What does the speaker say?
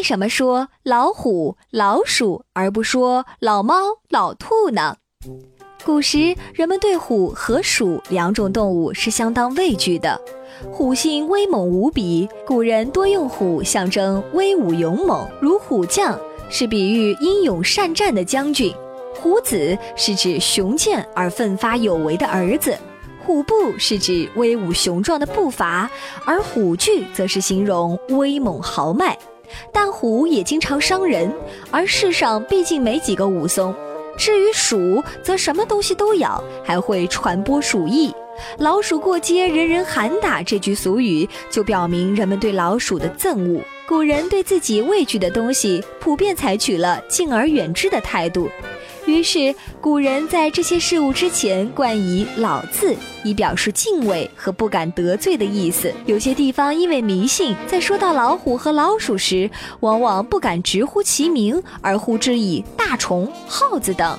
为什么说老虎、老鼠而不说老猫、老兔呢？古时人们对虎和鼠两种动物是相当畏惧的。虎性威猛无比，古人多用虎象征威武勇猛，如虎将是比喻英勇善战的将军，虎子是指雄健而奋发有为的儿子，虎步是指威武雄壮的步伐，而虎踞则是形容威猛豪迈。但虎也经常伤人，而世上毕竟没几个武松。至于鼠，则什么东西都咬，还会传播鼠疫。老鼠过街，人人喊打。这句俗语就表明人们对老鼠的憎恶。古人对自己畏惧的东西，普遍采取了敬而远之的态度。于是，古人在这些事物之前冠以“老”字，以表示敬畏和不敢得罪的意思。有些地方因为迷信，在说到老虎和老鼠时，往往不敢直呼其名，而呼之以大虫、耗子等。